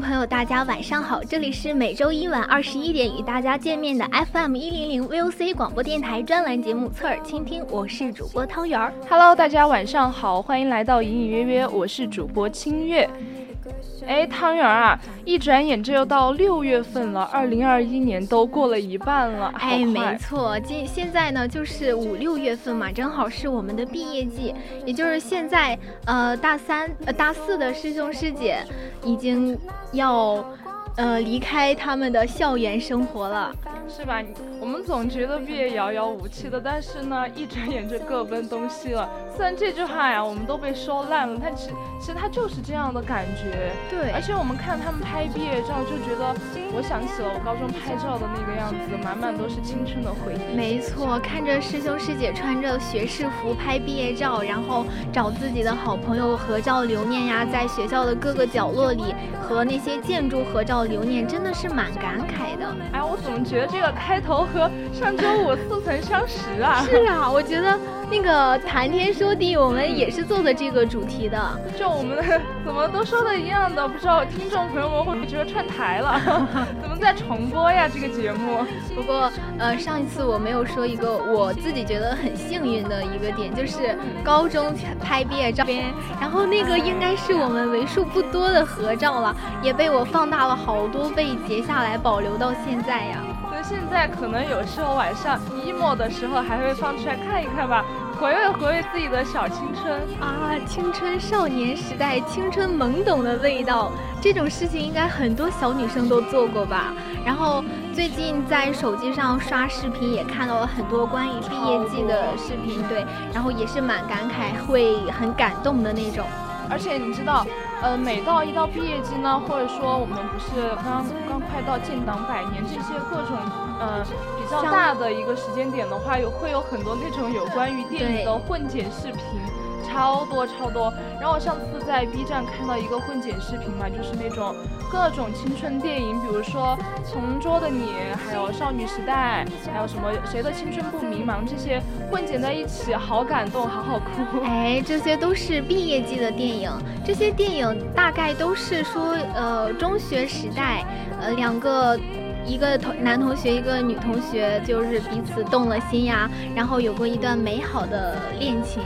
朋友，大家晚上好！这里是每周一晚二十一点与大家见面的 FM 一零零 VOC 广播电台专栏节目《侧耳倾听》，我是主播汤圆儿。Hello，大家晚上好，欢迎来到隐隐约约，我是主播清月。哎，汤圆儿啊，一转眼这又到六月份了，二零二一年都过了一半了。哎，没错，今现在呢就是五六月份嘛，正好是我们的毕业季，也就是现在，呃，大三、呃大四的师兄师姐已经要。呃，离开他们的校园生活了，是吧？我们总觉得毕业遥遥无期的，但是呢，一转眼就各奔东西了。虽然这句话呀，我们都被说烂了，但其其实它就是这样的感觉。对，而且我们看他们拍毕业照，就觉得我想起了我高中拍照的那个样子，满满都是青春的回忆。没错，看着师兄师姐穿着学士服拍毕业照，然后找自己的好朋友合照留念呀，在学校的各个角落里和那些建筑合照。留念真的是蛮感慨的。哎，我怎么觉得这个开头和上周五似曾相识啊？是啊，我觉得。那个谈天说地，我们也是做的这个主题的。就我们怎么都说的一样的，不知道听众朋友们会不会觉得串台了？怎么在重播呀这个节目？不过呃，上一次我没有说一个我自己觉得很幸运的一个点，就是高中拍毕业照片，然后那个应该是我们为数不多的合照了，也被我放大了好多倍截下来保留到现在呀。现在可能有时候晚上 emo 的时候还会放出来看一看吧。回味回味自己的小青春啊，青春少年时代，青春懵懂的味道，这种事情应该很多小女生都做过吧。然后最近在手机上刷视频，也看到了很多关于毕业季的视频，对，然后也是蛮感慨，会很感动的那种。而且你知道，呃，每到一到毕业季呢，或者说我们不是刚刚快到建党百年这些各种，呃。比较大的一个时间点的话，有会有很多那种有关于电影的混剪视频，超多超多。然后我上次在 B 站看到一个混剪视频嘛，就是那种各种青春电影，比如说《同桌的你》，还有《少女时代》，还有什么《谁的青春不迷茫》这些混剪在一起，好感动，好好哭。哎，这些都是毕业季的电影，这些电影大概都是说，呃，中学时代，呃，两个。一个同男同学，一个女同学，就是彼此动了心呀，然后有过一段美好的恋情，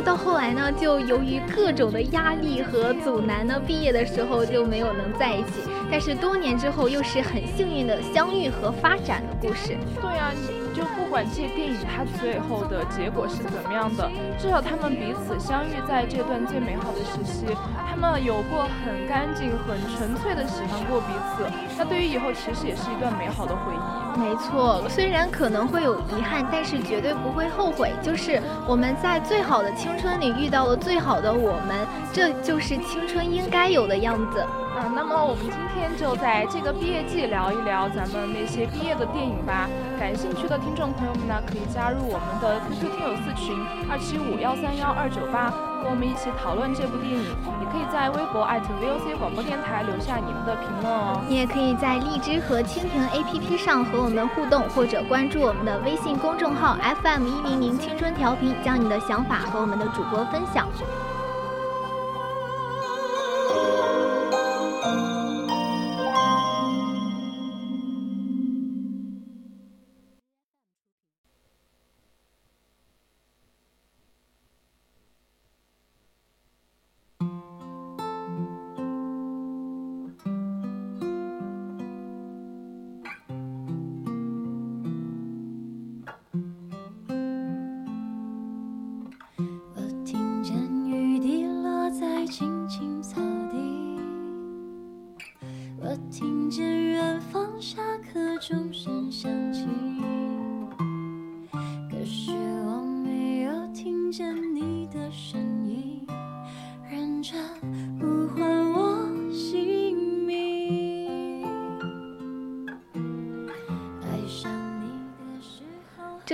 到后来呢，就由于各种的压力和阻拦呢，毕业的时候就没有能在一起，但是多年之后又是很幸运的相遇和发展的故事。对呀。就不管这电影它最后的结果是怎么样的，至少他们彼此相遇在这段最美好的时期，他们有过很干净、很纯粹的喜欢过彼此。那对于以后其实也是一段美好的回忆。没错，虽然可能会有遗憾，但是绝对不会后悔。就是我们在最好的青春里遇到了最好的我们，这就是青春应该有的样子。啊，那么我们今天就在这个毕业季聊一聊咱们那些毕业的电影吧。感兴趣的听众朋友们呢，可以加入我们的 QQ 听友四群二七五幺三幺二九八，跟我们一起讨论这部电影。也可以在微博 @VOC 广播电台留下你们的评论哦。你也可以在荔枝和蜻蜓 APP 上和我们互动，或者关注我们的微信公众号 FM 一零零青春调频，将你的想法和我们的主播分享。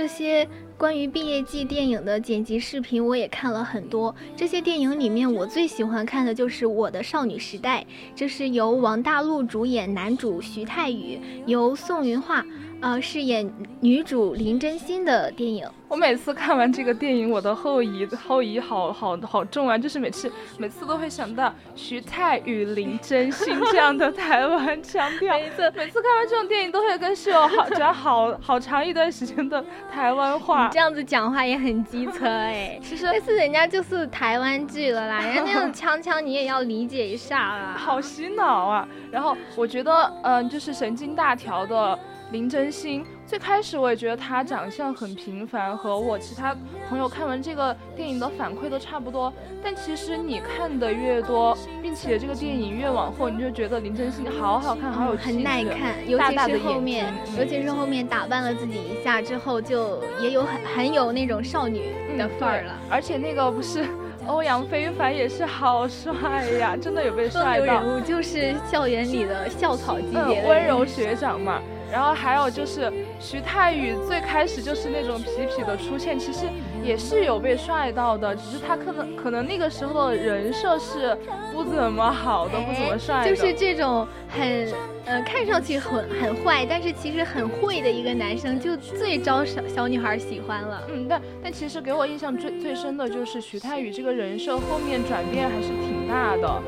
这些关于毕业季电影的剪辑视频我也看了很多。这些电影里面，我最喜欢看的就是《我的少女时代》，这是由王大陆主演，男主徐泰宇，由宋云桦。呃，饰演女主林真心的电影。我每次看完这个电影，我的后遗后遗好好好重啊！就是每次每次都会想到徐太与林真心这样的台湾腔调。每次每次看完这种电影，都会跟室友好讲好好长一段时间的台湾话。你这样子讲话也很机车哎。其实那是人家就是台湾剧了啦，人家那种腔腔你也要理解一下啦。好洗脑啊！然后我觉得，嗯，就是神经大条的。林真心最开始我也觉得她长相很平凡，和我其他朋友看完这个电影的反馈都差不多。但其实你看的越多，并且这个电影越往后，你就觉得林真心好好看，好有很耐看。尤其是后面，尤其是后面打扮了自己一下之后，就也有很很有那种少女的范儿了。而且那个不是欧阳非凡也是好帅呀，真的有被帅到。人物就是校园里的校草级别温柔学长嘛。然后还有就是徐太宇，最开始就是那种痞痞的出现，其实也是有被帅到的，只是他可能可能那个时候的人设是不怎么好的，不怎么帅的，就是这种很呃看上去很很坏，但是其实很会的一个男生，就最招小小女孩喜欢了。嗯，但但其实给我印象最最深的就是徐太宇这个人设后面转变还是挺大的。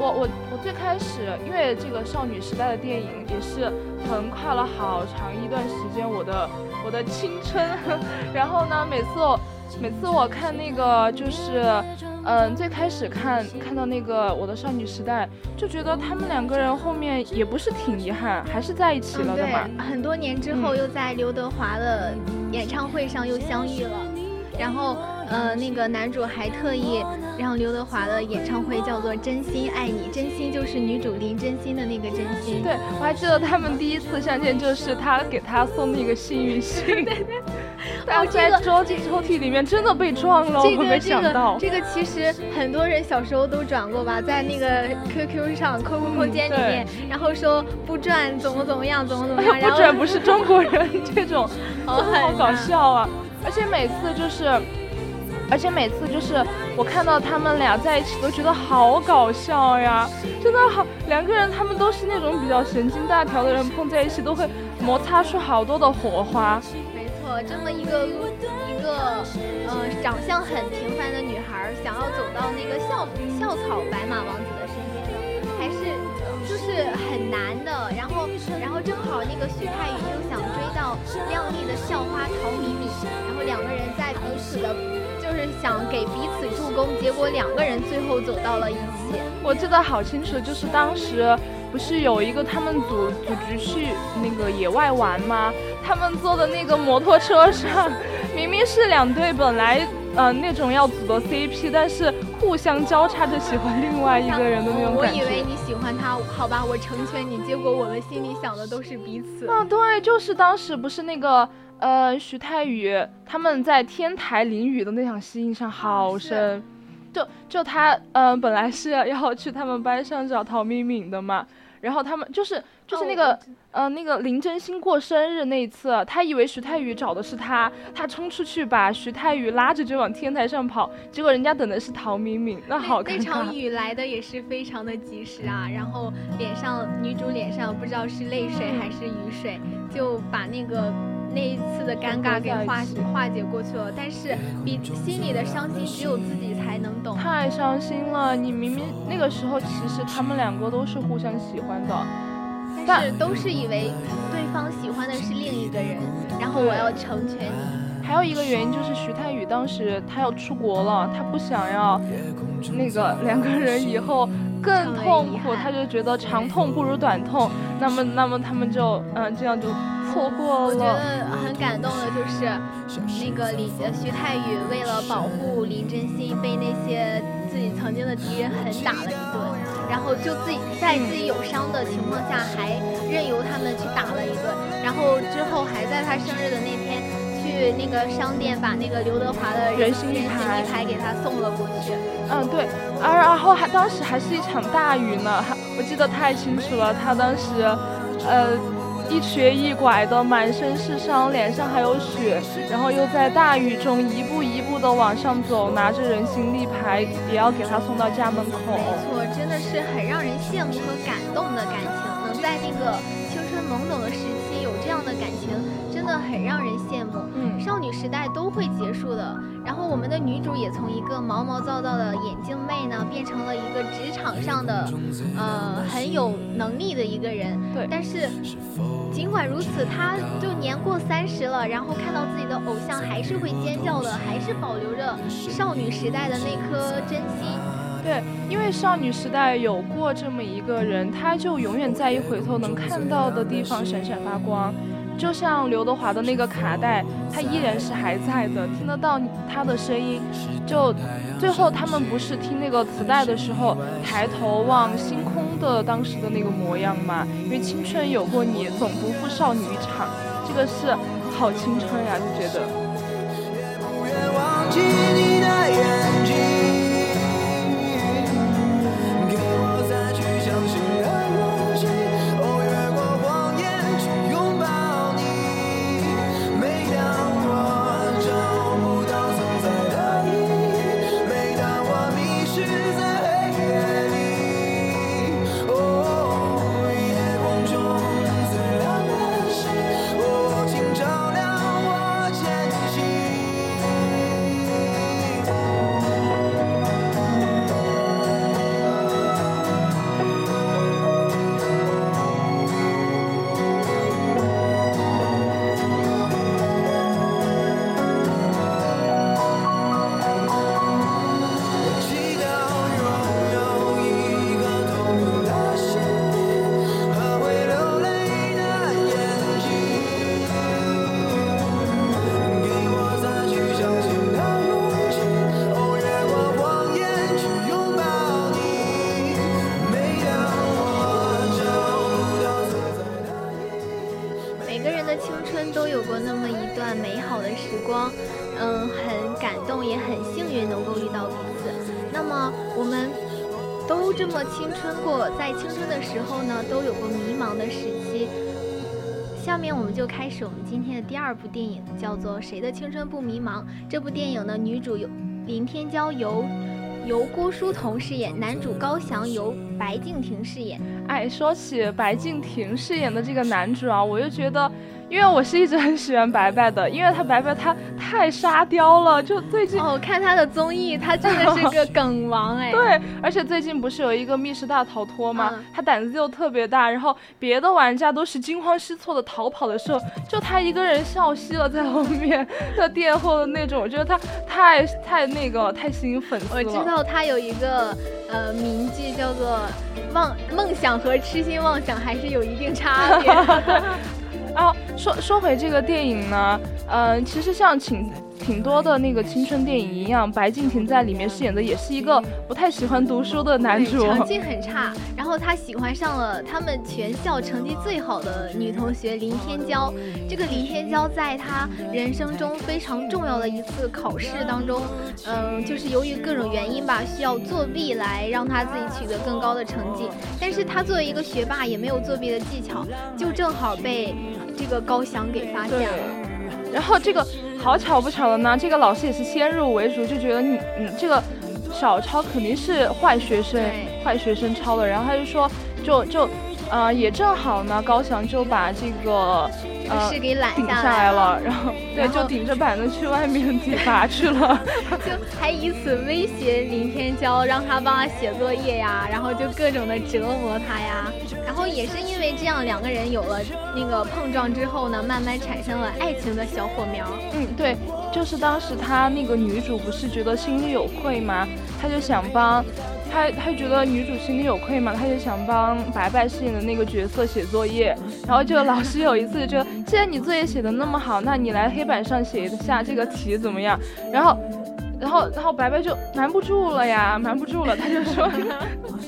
我我我最开始因为这个少女时代的电影也是横跨了好长一段时间我的我的青春，然后呢每次每次我看那个就是嗯最开始看看到那个我的少女时代就觉得他们两个人后面也不是挺遗憾，还是在一起了的嘛。很多年之后又在刘德华的演唱会上又相遇了，然后。呃，那个男主还特意让刘德华的演唱会叫做《真心爱你》，真心就是女主林真心的那个真心。对，我还记得他们第一次相见就是他给他送那个幸运星。对对。然后在抽抽屉里面真的被撞了，我没想到。这个其实很多人小时候都转过吧，在那个 QQ 上、QQ 空间里面，然后说不转怎么怎么样，怎么怎么样。不转不是中国人 这种，好搞笑啊！而且每次就是。而且每次就是我看到他们俩在一起，都觉得好搞笑呀！真的好，两个人他们都是那种比较神经大条的人，碰在一起都会摩擦出好多的火花。没错，这么一个一个呃长相很平凡的女孩，想要走到那个校校草白马王子的身边，还是就是很难的。然后然后正好那个徐太宇又想追到靓丽的校花陶米米，然后两个人在彼此的。就是想给彼此助攻，结果两个人最后走到了一起。我记得好清楚，就是当时不是有一个他们组组局去那个野外玩吗？他们坐的那个摩托车上，明明是两队本来嗯那种要组的 CP，但是互相交叉着喜欢另外一个人的那种感觉。我以为你喜欢他，好吧，我成全你。结果我们心里想的都是彼此。啊，对，就是当时不是那个。呃，徐太宇他们在天台淋雨的那场戏印象好深，就就他，嗯，本来是 要去他们班上找陶敏敏的嘛，然后他们就是就是那个呃那个林真心过生日那一次，他以为徐太宇找的是他，他冲出去把徐太宇拉着就往天台上跑，结果人家等的是陶敏敏，那好那场雨来的也是非常的及时啊，然后脸上女主脸上不知道是泪水还是雨水，就把那个。那一次的尴尬给化化解过去了，但是比心里的伤心只有自己才能懂。太伤心了，你明明那个时候其实他们两个都是互相喜欢的，但是都是以为对方喜欢的是另一个人，然后我要成全你。还有一个原因就是徐太宇当时他要出国了，他不想要那个两个人以后更痛苦，他就觉得长痛不如短痛。那么，那么他们就嗯这样就。错过了。我觉得很感动的就是那个李徐太宇为了保护林真心，被那些自己曾经的敌人狠打了一顿，然后就自己在自己有伤的情况下还任由他们去打了一顿，然后之后还在他生日的那天去那个商店把那个刘德华的人形立牌给他送了过去。嗯，对，而然后还当时还是一场大雨呢，还我记得太清楚了，他当时，呃。一瘸一拐的，满身是伤，脸上还有血，然后又在大雨中一步一步的往上走，拿着人形立牌，也要给他送到家门口。没错，真的是很让人羡慕和感动的感情，能在那个青春懵懂的时期有这样的感情，真的很让人羡慕。嗯，少女时代都会结束的。然后我们的女主也从一个毛毛躁躁的眼镜妹呢，变成了一个职场上的，呃，很有能力的一个人。对。但是，尽管如此，她就年过三十了，然后看到自己的偶像还是会尖叫的，还是保留着少女时代的那颗真心。对，因为少女时代有过这么一个人，他就永远在一回头能看到的地方闪闪发光。就像刘德华的那个卡带，他依然是还在的，听得到他的声音。就最后他们不是听那个磁带的时候，抬头望星空的当时的那个模样吗？因为青春有过你，总不负少女一场。这个是好青春呀，就觉得。下面我们就开始我们今天的第二部电影，叫做《谁的青春不迷茫》。这部电影呢女主由林天娇由由郭书童饰演，男主高翔由白敬亭饰演。哎，说起白敬亭饰演的这个男主啊，我又觉得。因为我是一直很喜欢白白的，因为他白白他太沙雕了，就最近哦看他的综艺，他真的是个梗王哎。对，而且最近不是有一个密室大逃脱吗？他胆子又特别大，然后别的玩家都是惊慌失措的逃跑的时候，就他一个人笑嘻了在后面 的殿后的那种，我觉得他太太那个太吸引粉丝了。我知道他有一个呃名句叫做“妄梦想和痴心妄想还是有一定差别”。哦，说说回这个电影呢，嗯，其实像请挺多的那个青春电影一样，白敬亭在里面饰演的也是一个不太喜欢读书的男主，成绩很差。然后他喜欢上了他们全校成绩最好的女同学林天骄。这个林天骄在他人生中非常重要的一次考试当中，嗯，就是由于各种原因吧，需要作弊来让他自己取得更高的成绩。但是他作为一个学霸，也没有作弊的技巧，就正好被这个高翔给发现了。然后这个好巧不巧的呢，这个老师也是先入为主，就觉得你，你，这个小抄肯定是坏学生，坏学生抄的。然后他就说，就就，呃，也正好呢，高翔就把这个。是给揽下来了，然后对，就顶着板子去外面体罚去了，就还以此威胁林天骄，让他帮他写作业呀，然后就各种的折磨他呀，然后也是因为这样，两个人有了那个碰撞之后呢，慢慢产生了爱情的小火苗。嗯，对，就是当时他那个女主不是觉得心里有愧吗？他就想帮。他他觉得女主心里有愧嘛，他就想帮白白饰演的那个角色写作业，然后就老师有一次就，既然你作业写的那么好，那你来黑板上写一下这个题怎么样？然后。然后，然后白白就瞒不住了呀，瞒不住了，他就说，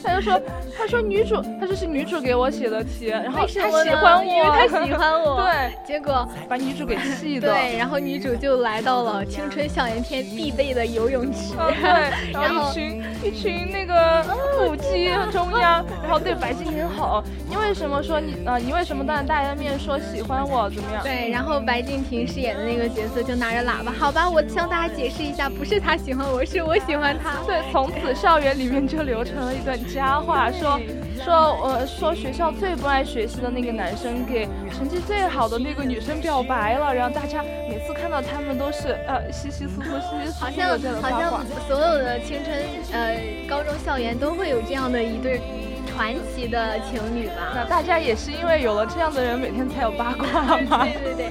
他就说，他说女主，他说是女主给我写的题，然后他喜欢我，因为他喜欢我，对，结果把女主给气的，对，然后女主就来到了青春校园片必备的游泳池，对，然后一群一群那个腹肌中央，然后对白敬亭吼，你为什么说你啊？你为什么当着大家的面说喜欢我？怎么样？对，然后白敬亭饰演的那个角色就拿着喇叭，好吧，我向大家解释一下，不是。他喜欢我，是我喜欢他。对，从此校园里面就流传了一段佳话，说说呃说学校最不爱学习的那个男生给成绩最好的那个女生表白了，然后大家每次看到他们都是呃稀稀疏疏、稀稀疏疏的这样的好像所有的青春呃高中校园都会有这样的一对传奇的情侣吧？那大家也是因为有了这样的人，每天才有八卦吗？对对对，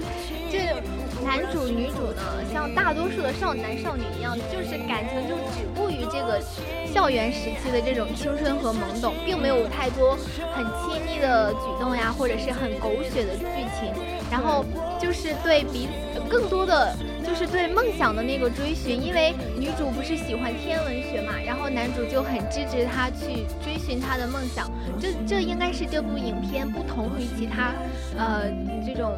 这。男主女主呢，像大多数的少男少女一样，就是感情就止步于这个校园时期的这种青春和懵懂，并没有太多很亲密的举动呀，或者是很狗血的剧情。然后就是对彼此更多的就是对梦想的那个追寻，因为女主不是喜欢天文学嘛，然后男主就很支持她去追寻她的梦想。这这应该是这部影片不同于其他呃这种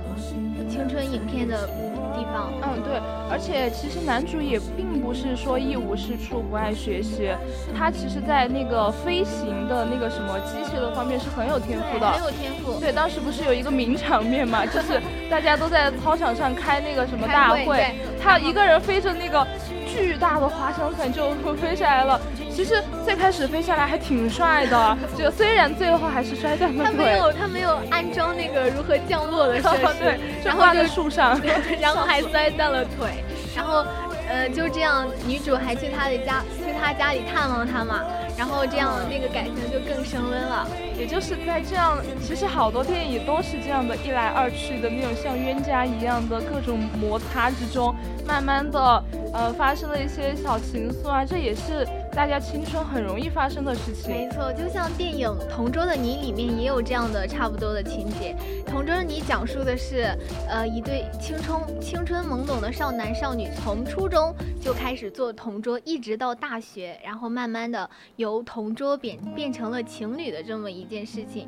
青春影片的。地方，嗯，对，而且其实男主也并不是说一无是处、不爱学习，他其实在那个飞行的那个什么机械的方面是很有天赋的，很有天赋。对，当时不是有一个名场面嘛，就是大家都在操场上开那个什么大会，他一个人飞着那个。巨大的滑翔伞就飞下来了。其实最开始飞下来还挺帅的，就虽然最后还是摔断了腿。他没有，他没有安装那个如何降落的设施，就挂在树上，然后还摔断了腿。然后，呃，就这样，女主还去他的家，去他家里探望他嘛。然后这样，那个感情就更升温了。也就是在这样，其实好多电影都是这样的，一来二去的那种像冤家一样的各种摩擦之中，慢慢的，呃，发生了一些小情愫啊，这也是。大家青春很容易发生的事情，没错，就像电影《同桌的你》里面也有这样的差不多的情节。《同桌的你》讲述的是，呃，一对青春青春懵懂的少男少女，从初中就开始做同桌，一直到大学，然后慢慢的由同桌变变成了情侣的这么一件事情。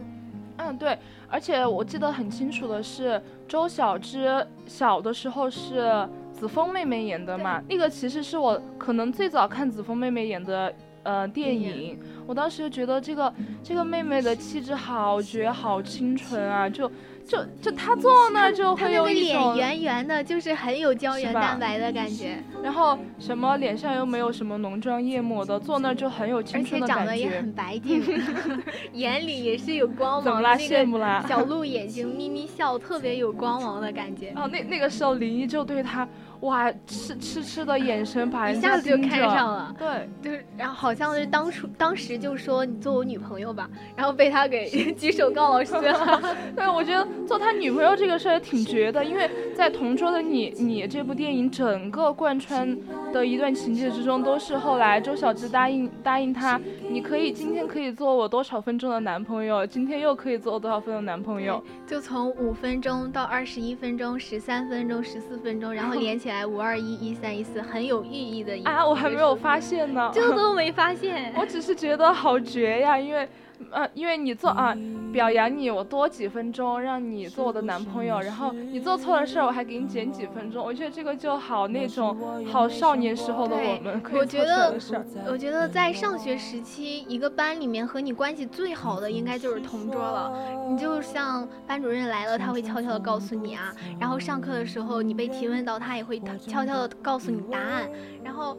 嗯，对，而且我记得很清楚的是，周小栀小的时候是。子枫妹妹演的嘛，那个其实是我可能最早看子枫妹妹演的呃电影，我当时就觉得这个这个妹妹的气质好绝，好清纯啊，就。就就她坐那就会有一种脸圆圆的，就是很有胶原蛋白的感觉。然后什么脸上又没有什么浓妆艳抹的，坐那就很有青春的感觉。而且长得也很白净，眼里也是有光芒。怎么啦？羡慕啦？小鹿眼睛眯眯笑，特别有光芒的感觉。哦，那那个时候林一就对他。哇，痴痴痴的眼神把人一下子就看上了，对，就是然后好像是当初当时就说你做我女朋友吧，然后被他给 举手告老师了。对，我觉得做他女朋友这个事儿也挺绝的，因为在同桌的你你这部电影整个贯穿的一段情节之中，都是后来周小栀答应答应他，你可以今天可以做我多少分钟的男朋友，今天又可以做多少分的男朋友，就从五分钟到二十一分钟、十三分钟、十四分钟，然后连起来。来五二一一三一四很有寓意的一啊，我还没有发现呢，这都没发现，我只是觉得好绝呀，因为。呃，因为你做啊，表扬你，我多几分钟，让你做我的男朋友，然后你做错了事儿，我还给你减几分钟。我觉得这个就好那种好少年时候的我们可以做出来的事儿。我觉得在上学时期，一个班里面和你关系最好的应该就是同桌了。你就像班主任来了，他会悄悄的告诉你啊，然后上课的时候你被提问到，他也会悄悄的告诉你答案，然后。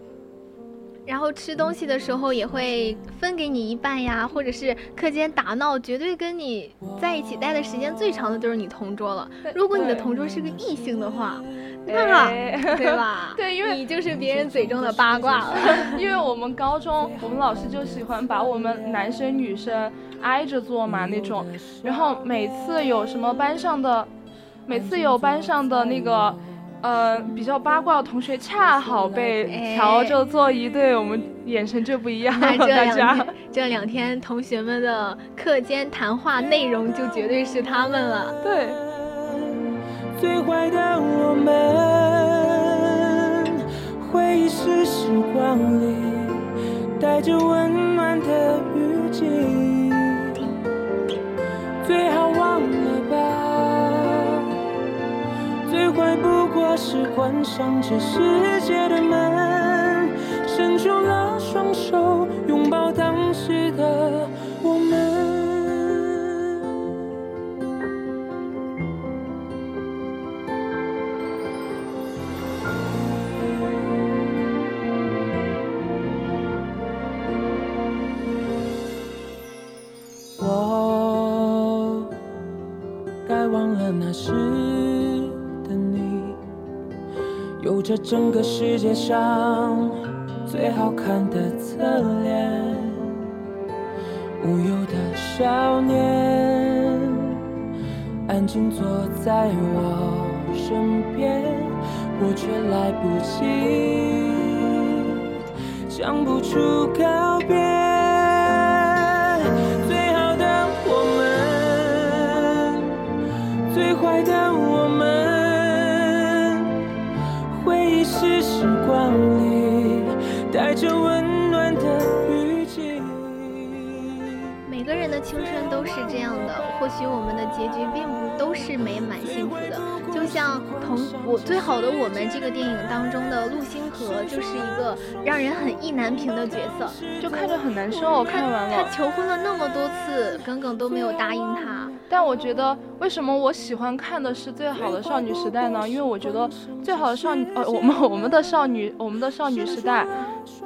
然后吃东西的时候也会分给你一半呀，或者是课间打闹，绝对跟你在一起待的时间最长的就是你同桌了。如果你的同桌是个异性的话，那 对吧？对，因为你就是别人嘴中的八卦了。因为我们高中，我们老师就喜欢把我们男生女生挨着坐嘛那种，然后每次有什么班上的，每次有班上的那个。呃，比较八卦的同学恰好被调着坐一对，我们眼神就不一样了。大家这两天同学们的课间谈话内容就绝对是他们了。对。最坏的我们，回忆是时光里带着温暖的雨季，最好忘了吧。最坏不过是关上这世界的门，伸出了双手，拥抱当时的我们。这整个世界上最好看的侧脸，无忧的少年，安静坐在我身边，我却来不及讲不出告别。最好的我们，最坏的我们。是时光里带着温暖的雨季。每个人的青春都是这样的，或许我们的结局并不都是美满幸福的。就像同我最好的我们这个电影当中的陆星河，就是一个让人很意难平的角色，就看着很难受。看完了，他求婚了那么多次，耿耿都没有答应他。但我觉得，为什么我喜欢看的是最好的少女时代呢？因为我觉得最好的少女，呃，我们我们的少女，我们的少女时代，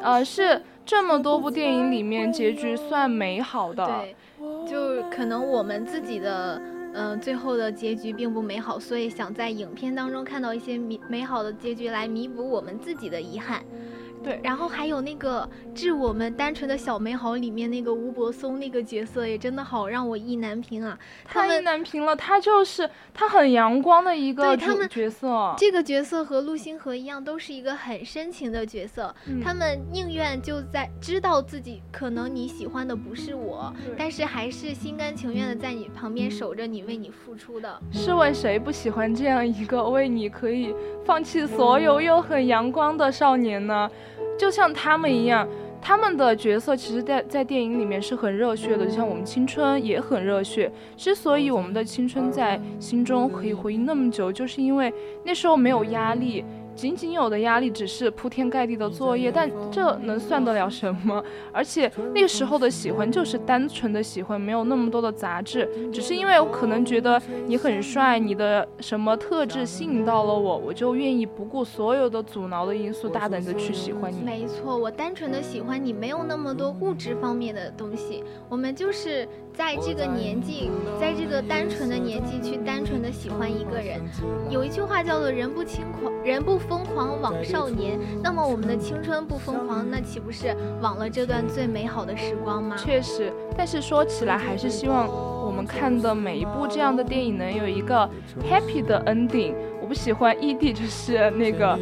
呃，是这么多部电影里面结局算美好的。对，就可能我们自己的，嗯，最后的结局并不美好，所以想在影片当中看到一些美美好的结局来弥补我们自己的遗憾。对，然后还有那个致我们单纯的小美好里面那个吴柏松那个角色也真的好让我意难平啊！太意难平了，他就是他很阳光的一个角色。这个角色和陆星河一样，都是一个很深情的角色。他们宁愿就在知道自己可能你喜欢的不是我，但是还是心甘情愿的在你旁边守着你，为你付出的。试问谁不喜欢这样一个为你可以放弃所有又很阳光的少年呢？就像他们一样，他们的角色其实，在在电影里面是很热血的，就像我们青春也很热血。之所以我们的青春在心中可以回忆那么久，就是因为那时候没有压力。仅仅有的压力只是铺天盖地的作业，但这能算得了什么？而且那时候的喜欢就是单纯的喜欢，没有那么多的杂质，只是因为我可能觉得你很帅，你的什么特质吸引到了我，我就愿意不顾所有的阻挠的因素，大胆的去喜欢你。没错，我单纯的喜欢你，没有那么多物质方面的东西，我们就是在这个年纪，在这个单纯的年纪去单纯的喜欢一个人。有一句话叫做“人不轻狂，人不”。疯狂枉少年，那么我们的青春不疯狂，那岂不是枉了这段最美好的时光吗？确实，但是说起来，还是希望我们看的每一部这样的电影能有一个 happy 的 ending。我不喜欢异地就是那个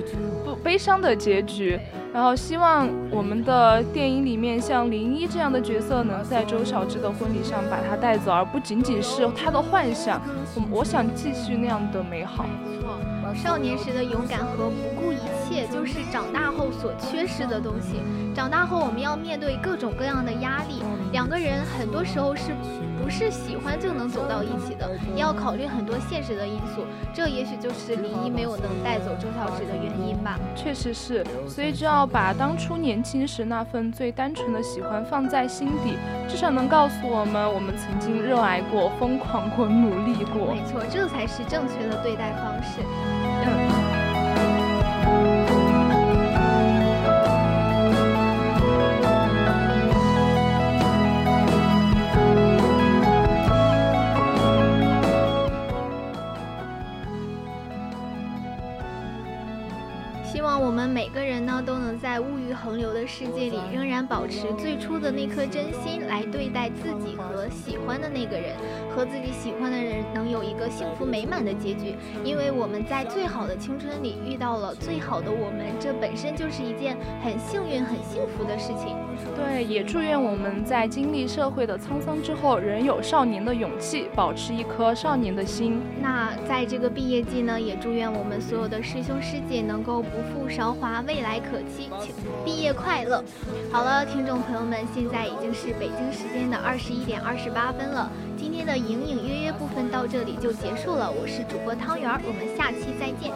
不悲伤的结局。然后希望我们的电影里面像林一这样的角色，能在周小栀的婚礼上把她带走，而不仅仅是她的幻想。我我想继续那样的美好。少年时的勇敢和不顾一切，就是长大后所缺失的东西。长大后，我们要面对各种各样的压力，两个人很多时候是。不是喜欢就能走到一起的，也要考虑很多现实的因素。这也许就是林一没有能带走周小芷的原因吧。确实是，所以就要把当初年轻时那份最单纯的喜欢放在心底，至少能告诉我们，我们曾经热爱过、疯狂过、努力过。没错，这才是正确的对待方式。希望我们每个人呢，都能在物欲横流的世界里，仍然保持最初的那颗真心来对待自己和喜欢的那个人，和自己喜欢的人能有一个幸福美满的结局。因为我们在最好的青春里遇到了最好的我们，这本身就是一件很幸运、很幸福的事情。对，也祝愿我们在经历社会的沧桑之后，仍有少年的勇气，保持一颗少年的心。那在这个毕业季呢，也祝愿我们所有的师兄师姐能够不负韶华。未来可期，请毕业快乐！好了，听众朋友们，现在已经是北京时间的二十一点二十八分了。今天的隐隐约约部分到这里就结束了。我是主播汤圆儿，我们下期再见。